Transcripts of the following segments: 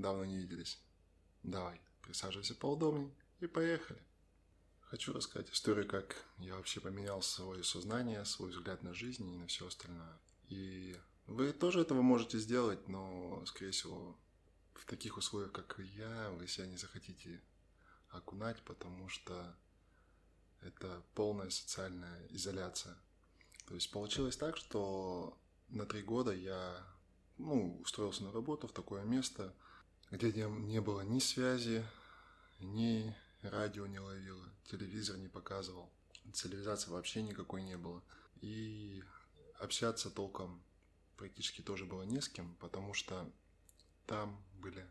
давно не виделись. Давай, присаживайся поудобнее и поехали. Хочу рассказать историю, как я вообще поменял свое сознание, свой взгляд на жизнь и на все остальное. И вы тоже этого можете сделать, но, скорее всего, в таких условиях, как и я, вы себя не захотите окунать, потому что это полная социальная изоляция. То есть получилось так, что на три года я ну, устроился на работу в такое место, где не было ни связи, ни радио не ловило, телевизор не показывал, цивилизации вообще никакой не было. И общаться толком практически тоже было не с кем, потому что там были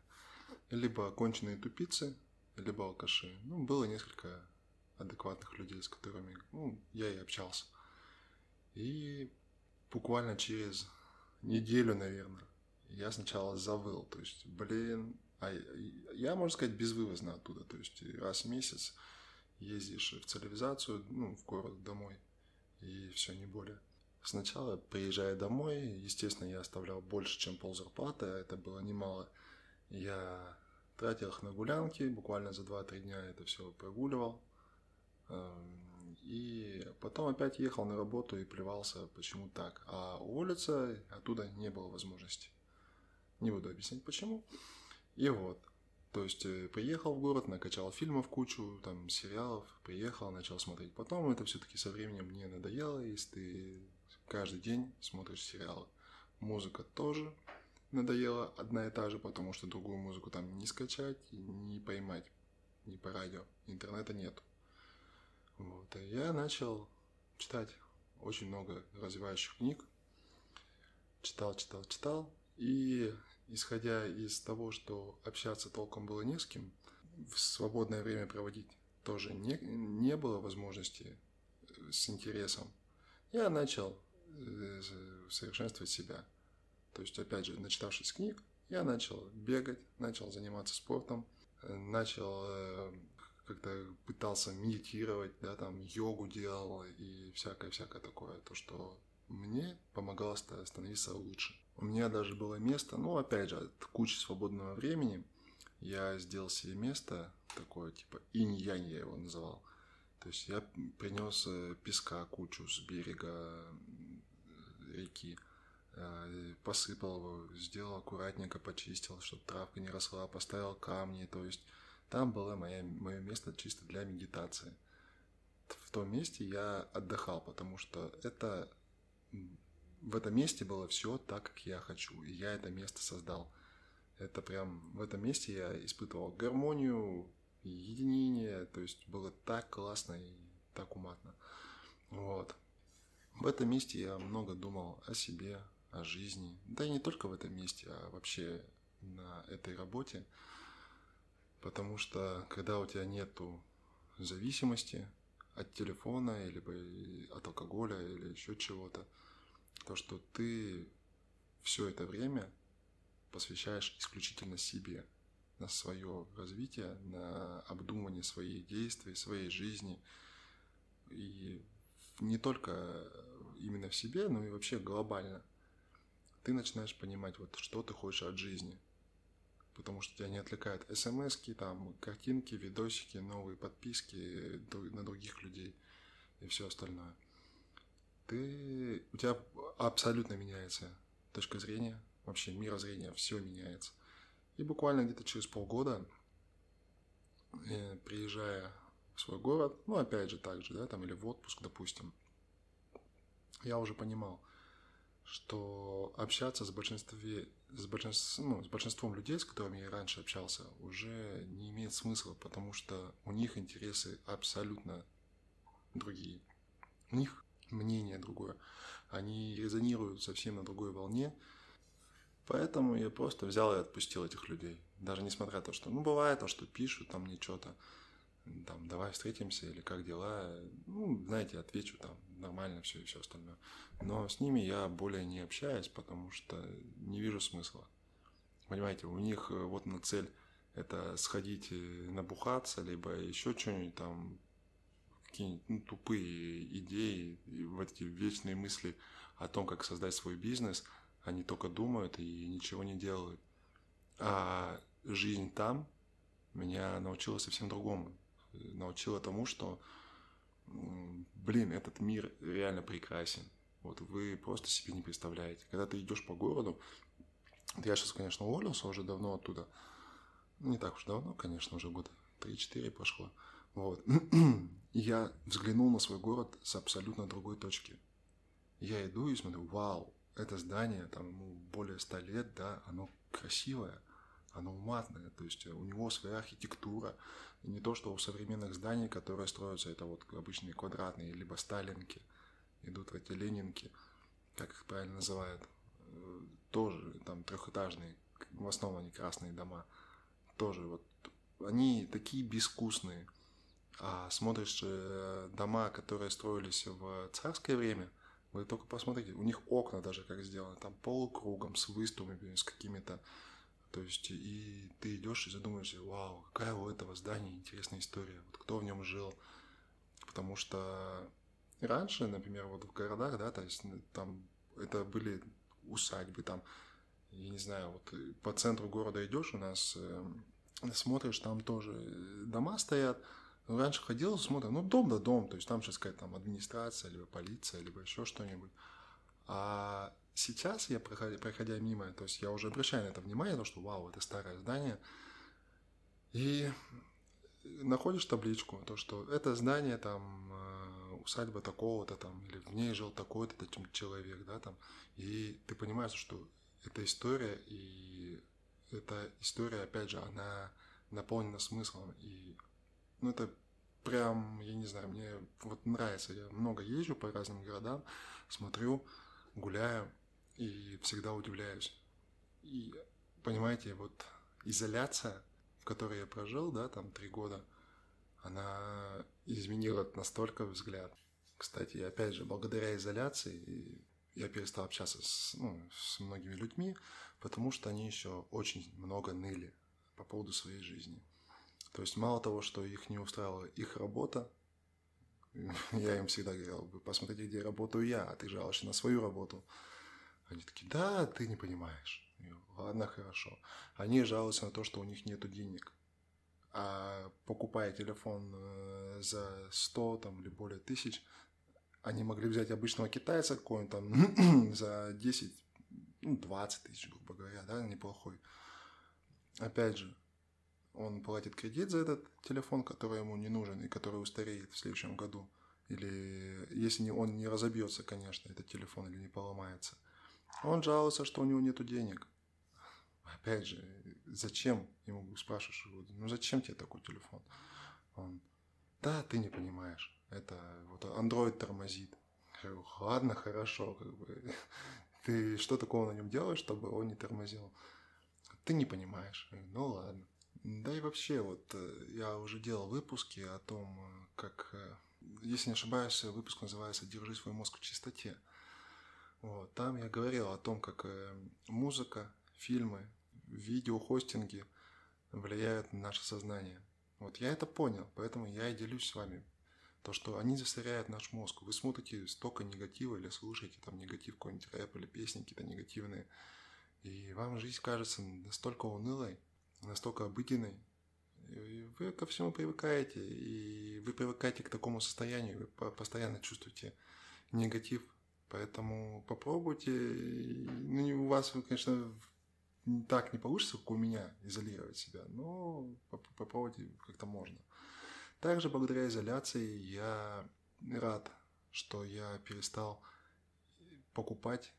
либо оконченные тупицы, либо алкаши. Ну, было несколько адекватных людей, с которыми ну, я и общался. И буквально через неделю, наверное, я сначала завыл. То есть, блин, а я, можно сказать, безвывозно оттуда. То есть, раз в месяц ездишь в цивилизацию, ну, в город домой, и все, не более. Сначала, приезжая домой, естественно, я оставлял больше, чем пол зарплаты, а это было немало. Я тратил их на гулянки, буквально за 2-3 дня это все прогуливал. Эм, и потом опять ехал на работу и плевался, почему так. А уволиться оттуда не было возможности. Не буду объяснять почему. И вот. То есть э, приехал в город, накачал фильмов кучу, там сериалов, приехал, начал смотреть. Потом это все-таки со временем мне надоело, если ты каждый день смотришь сериалы. Музыка тоже надоела одна и та же, потому что другую музыку там не скачать, не поймать, не по радио. Интернета нет. Вот. И я начал читать очень много развивающих книг. Читал, читал, читал. И исходя из того, что общаться толком было не с кем, в свободное время проводить тоже не, не было возможности с интересом, я начал Э, совершенствовать себя. То есть, опять же, начитавшись книг, я начал бегать, начал заниматься спортом, э, начал э, как-то пытался медитировать, да, там йогу делал и всякое-всякое такое, то, что мне помогало становиться лучше. У меня даже было место, ну, опять же, от кучи свободного времени, я сделал себе место такое, типа инь-янь я его называл. То есть я принес песка кучу с берега реки. Э, посыпал его, сделал аккуратненько, почистил, чтобы травка не росла, поставил камни. То есть там было мое, мое место чисто для медитации. В том месте я отдыхал, потому что это в этом месте было все так, как я хочу. И я это место создал. Это прям в этом месте я испытывал гармонию, единение. То есть было так классно и так уматно. Вот. В этом месте я много думал о себе, о жизни. Да и не только в этом месте, а вообще на этой работе. Потому что когда у тебя нету зависимости от телефона, или от алкоголя, или еще чего-то, то что ты все это время посвящаешь исключительно себе, на свое развитие, на обдумывание своих действий, своей жизни. И не только именно в себе, но и вообще глобально. Ты начинаешь понимать, вот что ты хочешь от жизни. Потому что тебя не отвлекают смс там, картинки, видосики, новые подписки на других людей и все остальное. Ты, у тебя абсолютно меняется точка зрения, вообще мирозрение, все меняется. И буквально где-то через полгода, э, приезжая в свой город, ну, опять же, так же, да, там, или в отпуск, допустим, я уже понимал, что общаться с, большинстве, с, большинством, ну, с большинством людей, с которыми я раньше общался, уже не имеет смысла, потому что у них интересы абсолютно другие. У них мнение другое. Они резонируют совсем на другой волне. Поэтому я просто взял и отпустил этих людей. Даже несмотря на то, что, ну, бывает то, что пишут там мне что-то там, давай встретимся или как дела, ну, знаете, отвечу там, нормально все и все остальное. Но с ними я более не общаюсь, потому что не вижу смысла. Понимаете, у них э, вот на цель это сходить э, набухаться, либо еще что-нибудь там, какие-нибудь ну, тупые идеи, и в эти вечные мысли о том, как создать свой бизнес, они только думают и ничего не делают. А жизнь там меня научила совсем другому. Научила тому, что, блин, этот мир реально прекрасен. Вот вы просто себе не представляете. Когда ты идешь по городу, я сейчас, конечно, уволился уже давно оттуда. Не так уж давно, конечно, уже года 3-4 прошло. Вот. я взглянул на свой город с абсолютно другой точки. Я иду и смотрю, вау, это здание, там ему более ста лет, да, оно красивое, оно матное, то есть у него своя архитектура. Не то, что у современных зданий, которые строятся, это вот обычные квадратные, либо сталинки, идут в эти ленинки, как их правильно называют, э, тоже там трехэтажные, в основном они красные дома, тоже вот они такие безвкусные. А смотришь э, дома, которые строились в царское время, вы только посмотрите, у них окна даже как сделаны, там полукругом, с выступами, с какими-то... То есть, и ты идешь и задумаешься, вау, какая у этого здания интересная история, вот кто в нем жил. Потому что раньше, например, вот в городах, да, то есть там это были усадьбы, там, я не знаю, вот по центру города идешь, у нас э, смотришь, там тоже дома стоят, ну, раньше ходил, смотрел, ну, дом да дом, то есть там сейчас какая-то там администрация, либо полиция, либо еще что-нибудь. А сейчас я, проходя, проходя мимо, то есть я уже обращаю на это внимание, то, что вау, это старое здание, и находишь табличку, то, что это здание, там, э, усадьба такого-то там, или в ней жил такой-то человек, да, там, и ты понимаешь, что это история, и эта история, опять же, она наполнена смыслом, и ну, это прям, я не знаю, мне вот нравится. Я много езжу по разным городам, смотрю, гуляю и всегда удивляюсь. И, понимаете, вот изоляция, в которой я прожил, да, там три года, она изменила настолько взгляд. Кстати, опять же, благодаря изоляции я перестал общаться с, ну, с многими людьми, потому что они еще очень много ныли по поводу своей жизни. То есть мало того, что их не устраивала их работа, я им всегда говорил, вы посмотрите, где работаю я, а ты жалуешься на свою работу. Они такие, да, ты не понимаешь. Я говорю, Ладно, хорошо. Они жалуются на то, что у них нет денег. А покупая телефон э, за 100 там, или более тысяч, они могли взять обычного китайца какой-нибудь там за 10, ну, 20 тысяч, грубо говоря, да, неплохой. Опять же, он платит кредит за этот телефон, который ему не нужен и который устареет в следующем году. Или если он не разобьется, конечно, этот телефон или не поломается. Он жалуется, что у него нет денег. Опять же, зачем? Ему спрашиваешь, ну зачем тебе такой телефон? Он, да, ты не понимаешь. Это вот Android тормозит. Я говорю, ладно, хорошо, как бы. Ты что такого на нем делаешь, чтобы он не тормозил? Ты не понимаешь. Говорю, ну ладно. Да и вообще, вот э, я уже делал выпуски о том, э, как, э, если не ошибаюсь, выпуск называется «Держи свой мозг в чистоте». Вот, там я говорил о том, как музыка, фильмы, видеохостинги влияют на наше сознание. Вот я это понял, поэтому я и делюсь с вами. То, что они засоряют наш мозг. Вы смотрите столько негатива или слушаете там негатив какой-нибудь рэп или песни какие-то негативные. И вам жизнь кажется настолько унылой, настолько обыденной, и вы ко всему привыкаете, и вы привыкаете к такому состоянию, вы постоянно чувствуете негатив, поэтому попробуйте, ну, у вас, конечно, так не получится, как у меня, изолировать себя, но попробуйте как-то можно. Также благодаря изоляции я рад, что я перестал покупать,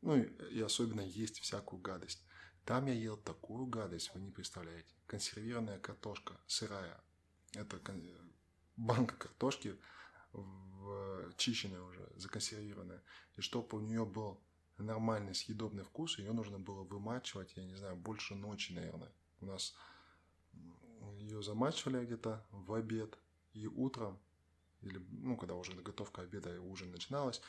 ну и особенно есть всякую гадость. Там я ел такую гадость, вы не представляете. Консервированная картошка, сырая. Это банка картошки, в... чищенная уже, законсервированная. И чтобы у нее был нормальный съедобный вкус, ее нужно было вымачивать, я не знаю, больше ночи, наверное. У нас ее замачивали где-то в обед и утром, или, ну, когда уже готовка обеда и ужин начиналась,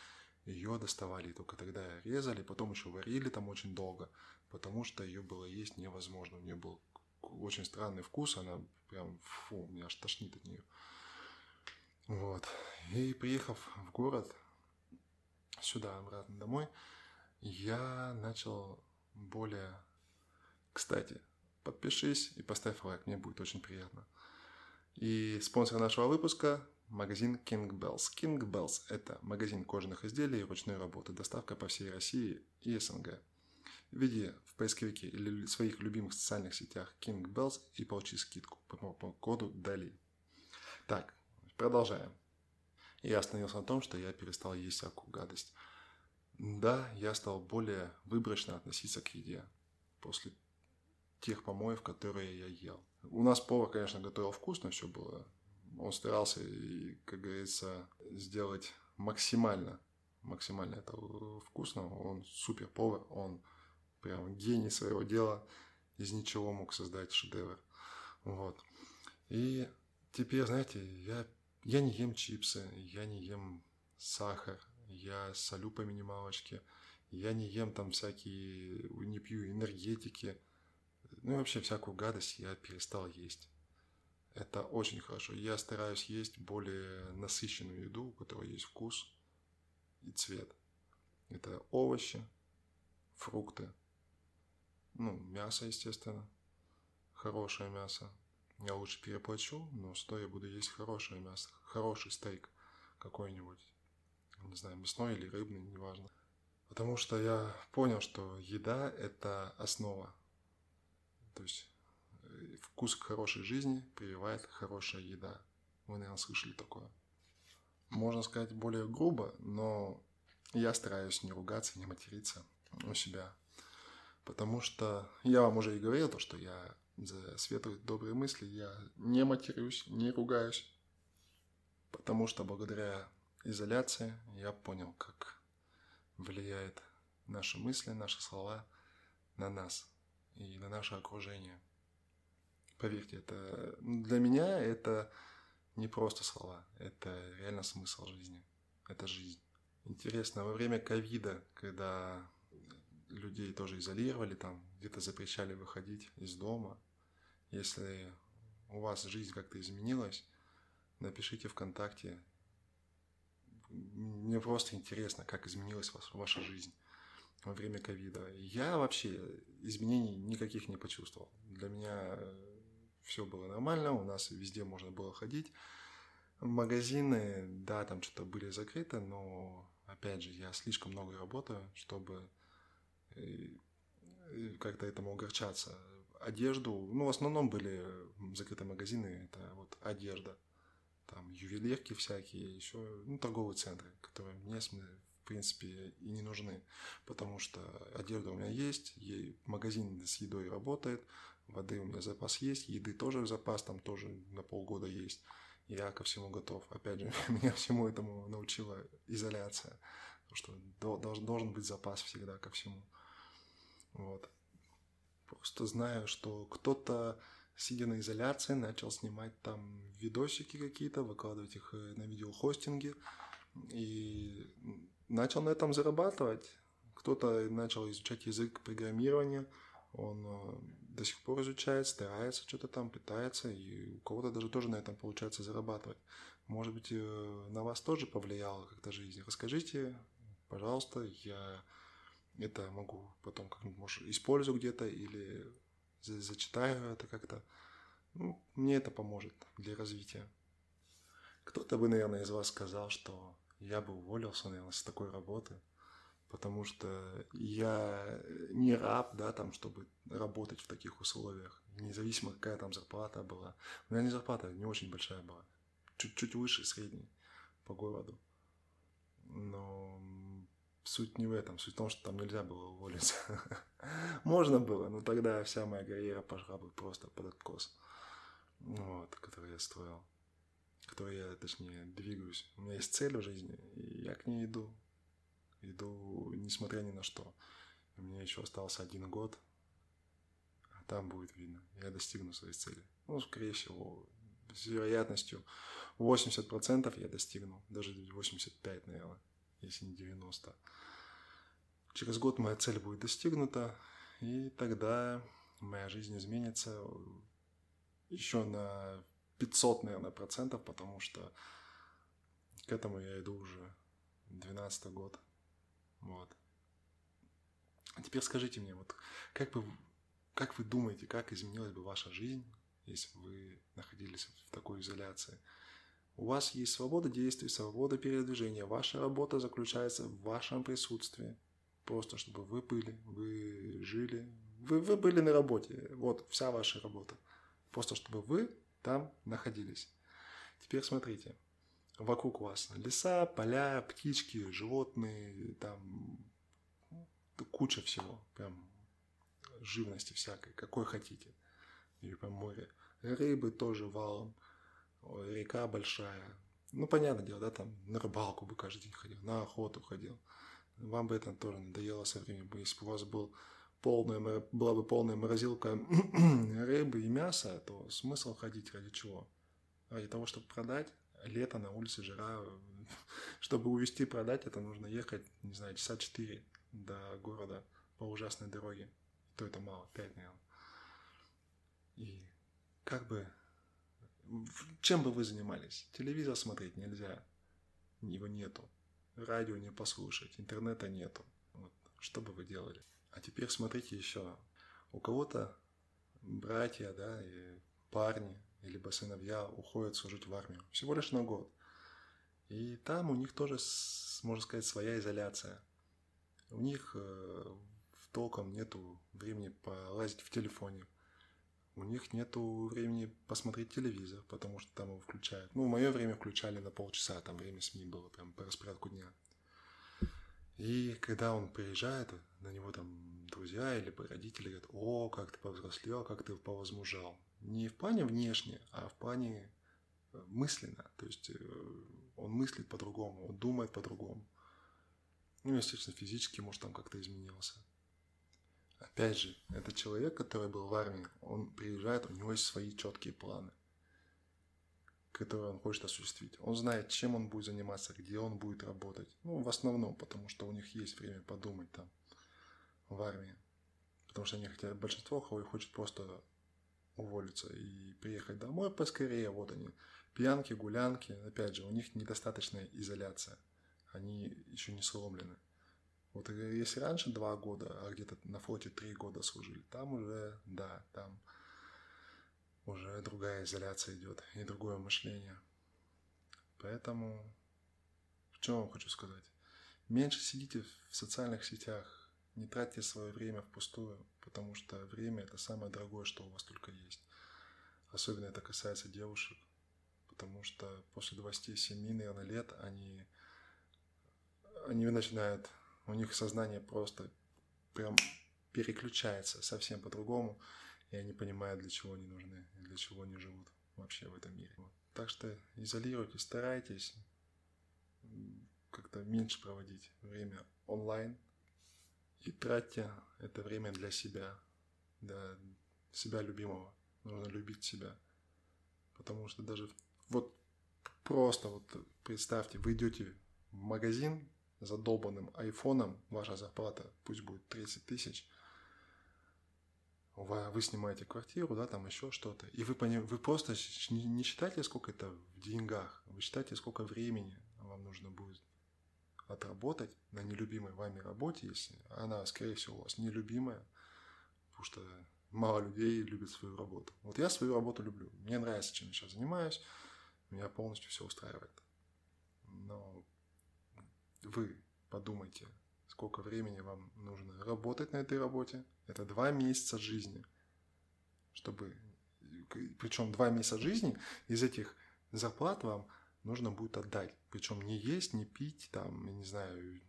ее доставали, и только тогда резали, потом еще варили там очень долго, потому что ее было есть невозможно. У нее был очень странный вкус, она прям, фу, меня аж тошнит от нее. Вот. И приехав в город, сюда, обратно домой, я начал более... Кстати, подпишись и поставь лайк, мне будет очень приятно. И спонсор нашего выпуска – магазин King Bells. King Bells – это магазин кожаных изделий и ручной работы, доставка по всей России и СНГ. Введи в поисковике или в своих любимых социальных сетях King Bells и получи скидку по коду DALI. Так, продолжаем. Я остановился на том, что я перестал есть всякую гадость. Да, я стал более выборочно относиться к еде после тех помоев, которые я ел. У нас повар, конечно, готовил вкусно, все было. Он старался, и, как говорится, сделать максимально, максимально это вкусно. Он супер повар, он прям гений своего дела, из ничего мог создать шедевр. Вот. И теперь, знаете, я, я не ем чипсы, я не ем сахар, я солю по минималочке, я не ем там всякие, не пью энергетики, ну и вообще всякую гадость я перестал есть. Это очень хорошо. Я стараюсь есть более насыщенную еду, у которой есть вкус и цвет. Это овощи, фрукты, ну, мясо, естественно, хорошее мясо. Я лучше переплачу, но стоя буду есть хорошее мясо, хороший стейк какой-нибудь. Не знаю, мясной или рыбный, неважно. Потому что я понял, что еда – это основа. То есть э, вкус к хорошей жизни прививает хорошая еда. Вы, наверное, слышали такое. Можно сказать более грубо, но я стараюсь не ругаться, не материться у себя Потому что я вам уже и говорил, то, что я за светлые добрые мысли, я не матерюсь, не ругаюсь. Потому что благодаря изоляции я понял, как влияет наши мысли, наши слова на нас и на наше окружение. Поверьте, это для меня это не просто слова, это реально смысл жизни, это жизнь. Интересно, во время ковида, когда людей тоже изолировали, там где-то запрещали выходить из дома. Если у вас жизнь как-то изменилась, напишите ВКонтакте. Мне просто интересно, как изменилась ваша жизнь во время ковида. Я вообще изменений никаких не почувствовал. Для меня э, все было нормально, у нас везде можно было ходить. Магазины, да, там что-то были закрыты, но опять же, я слишком много работаю, чтобы как-то этому огорчаться. Одежду, ну, в основном были закрытые магазины, это вот одежда, там ювелирки всякие, еще, ну, торговые центры, которые мне, в принципе, и не нужны, потому что одежда у меня есть, магазин с едой работает, воды у меня запас есть, еды тоже запас там тоже на полгода есть. Я ко всему готов. Опять же, меня всему этому научила изоляция. Потому что должен быть запас всегда ко всему. Вот. Просто знаю, что кто-то, сидя на изоляции, начал снимать там видосики какие-то, выкладывать их э, на видеохостинге и начал на этом зарабатывать. Кто-то начал изучать язык программирования, он э, до сих пор изучает, старается что-то там, пытается, и у кого-то даже тоже на этом получается зарабатывать. Может быть, э, на вас тоже повлияла как-то жизнь. Расскажите, пожалуйста, я это могу потом как-нибудь, может, использую где-то или зачитаю это как-то. Ну, мне это поможет для развития. Кто-то бы, наверное, из вас сказал, что я бы уволился, наверное, с такой работы, потому что я не раб, да, там, чтобы работать в таких условиях, независимо какая там зарплата была. У меня не зарплата не очень большая была, чуть-чуть выше средней по городу. Но суть не в этом. Суть в том, что там нельзя было уволиться. Можно было, но тогда вся моя карьера пошла бы просто под откос. Вот, который я строил. Который я, точнее, двигаюсь. У меня есть цель в жизни, и я к ней иду. Иду, несмотря ни на что. У меня еще остался один год, а там будет видно. Я достигну своей цели. Ну, скорее всего, с вероятностью 80% я достигну. Даже 85, наверное если не 90. Через год моя цель будет достигнута, и тогда моя жизнь изменится еще на 500, наверное, процентов, потому что к этому я иду уже 12 год. Вот. А теперь скажите мне, вот как бы как вы думаете, как изменилась бы ваша жизнь, если бы вы находились в такой изоляции? У вас есть свобода действий, свобода передвижения. Ваша работа заключается в вашем присутствии. Просто чтобы вы были, вы жили. Вы, вы были на работе. Вот вся ваша работа. Просто чтобы вы там находились. Теперь смотрите. Вокруг вас леса, поля, птички, животные, там куча всего. Прям живности всякой, какой хотите. Или прям море. Рыбы тоже валом река большая. Ну, понятное дело, да, там на рыбалку бы каждый день ходил, на охоту ходил. Вам бы это тоже надоело со временем. Если бы у вас был полная, была бы полная морозилка рыбы и мяса, то смысл ходить ради чего? Ради того, чтобы продать. Лето на улице жара. Чтобы увезти продать, это нужно ехать, не знаю, часа четыре до города по ужасной дороге. То это мало, пять, наверное. И как бы чем бы вы занимались? Телевизор смотреть нельзя. Его нету. Радио не послушать. Интернета нету. Вот. Что бы вы делали? А теперь смотрите еще. У кого-то братья, да, и парни, либо сыновья уходят служить в армию. Всего лишь на год. И там у них тоже, можно сказать, своя изоляция. У них э, толком нету времени полазить в телефоне, у них нету времени посмотреть телевизор, потому что там его включают. Ну, в мое время включали на полчаса, там время СМИ было прям по распорядку дня. И когда он приезжает, на него там друзья или родители говорят, о, как ты повзрослел, как ты повозмужал. Не в плане внешне, а в плане э, мысленно. То есть э, он мыслит по-другому, он думает по-другому. Ну, естественно, физически, может, там как-то изменился. Опять же, это человек, который был в армии, он приезжает, у него есть свои четкие планы, которые он хочет осуществить. Он знает, чем он будет заниматься, где он будет работать. Ну, в основном, потому что у них есть время подумать там в армии. Потому что они хотят, большинство хочет просто уволиться и приехать домой поскорее. Вот они, пьянки, гулянки. Опять же, у них недостаточная изоляция. Они еще не сломлены. Вот если раньше два года, а где-то на флоте три года служили, там уже, да, там уже другая изоляция идет и другое мышление. Поэтому, в чем я хочу сказать? Меньше сидите в социальных сетях, не тратьте свое время впустую, потому что время – это самое дорогое, что у вас только есть. Особенно это касается девушек, потому что после 27, наверное, лет они, они начинают у них сознание просто прям переключается совсем по-другому, и они понимают, для чего они нужны, и для чего они живут вообще в этом мире. Вот. Так что изолируйтесь, старайтесь как-то меньше проводить время онлайн и тратьте это время для себя, для себя любимого. Нужно любить себя. Потому что даже вот просто вот представьте, вы идете в магазин, задолбанным айфоном ваша зарплата пусть будет 30 тысяч, вы снимаете квартиру, да, там еще что-то, и вы, вы просто не считаете, сколько это в деньгах, вы считаете, сколько времени вам нужно будет отработать на нелюбимой вами работе, если она, скорее всего, у вас нелюбимая, потому что мало людей любят свою работу. Вот я свою работу люблю. Мне нравится, чем я сейчас занимаюсь. Меня полностью все устраивает. Но вы подумайте, сколько времени вам нужно работать на этой работе. Это два месяца жизни. Чтобы, причем два месяца жизни, из этих зарплат вам нужно будет отдать. Причем не есть, не пить, там, я не знаю,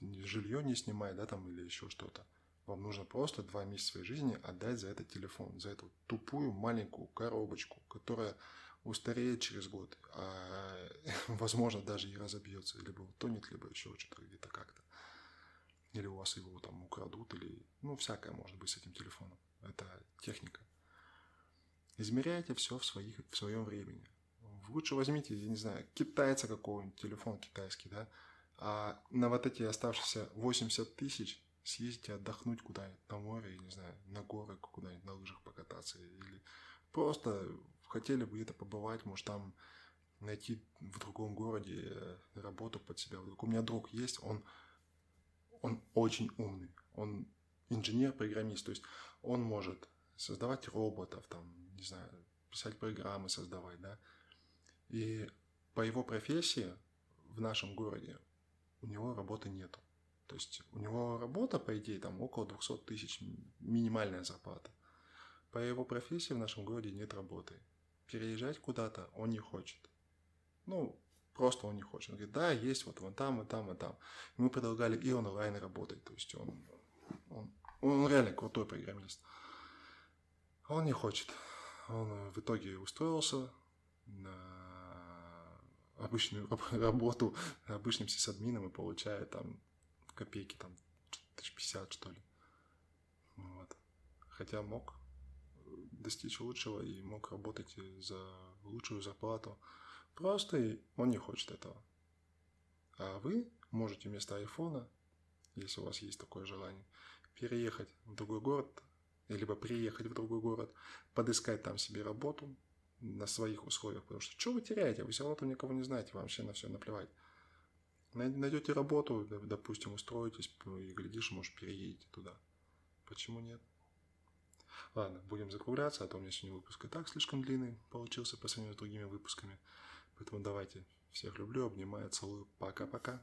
жилье не снимать, да, там, или еще что-то. Вам нужно просто два месяца своей жизни отдать за этот телефон, за эту тупую маленькую коробочку, которая устареет через год, а возможно даже и разобьется, либо утонет, либо еще что-то где-то как-то. Или у вас его там украдут, или ну всякое может быть с этим телефоном. Это техника. Измеряйте все в, своих, в своем времени. Лучше возьмите, я не знаю, китайца какого-нибудь, телефон китайский, да, а на вот эти оставшиеся 80 тысяч съездите отдохнуть куда-нибудь на море, я не знаю, на горы куда-нибудь на лыжах покататься или просто хотели бы где-то побывать, может, там найти в другом городе э, работу под себя. У меня друг есть, он, он очень умный. Он инженер-программист, то есть он может создавать роботов, там, не знаю, писать программы, создавать, да. И по его профессии в нашем городе у него работы нету. То есть у него работа, по идее, там около 200 тысяч минимальная зарплата. По его профессии в нашем городе нет работы. Переезжать куда-то он не хочет. Ну, просто он не хочет. Он говорит, да, есть вот вон там, и там, и там. И мы предлагали и онлайн работать. То есть он, он, он реально крутой программист. Он не хочет. Он в итоге устроился на обычную работу обычным сисадмином и получает там копейки, там, тысяч пятьдесят, что ли. Вот. Хотя мог достичь лучшего и мог работать за лучшую зарплату. Просто он не хочет этого. А вы можете вместо айфона, если у вас есть такое желание, переехать в другой город, либо приехать в другой город, подыскать там себе работу на своих условиях, потому что что вы теряете? Вы все равно там никого не знаете, вам вообще на все наплевать. Найдете работу, допустим, устроитесь, и глядишь, может, переедете туда. Почему нет? Ладно, будем закругляться, а то у меня сегодня выпуск и так слишком длинный получился по сравнению с другими выпусками. Поэтому давайте. Всех люблю, обнимаю, целую. Пока-пока.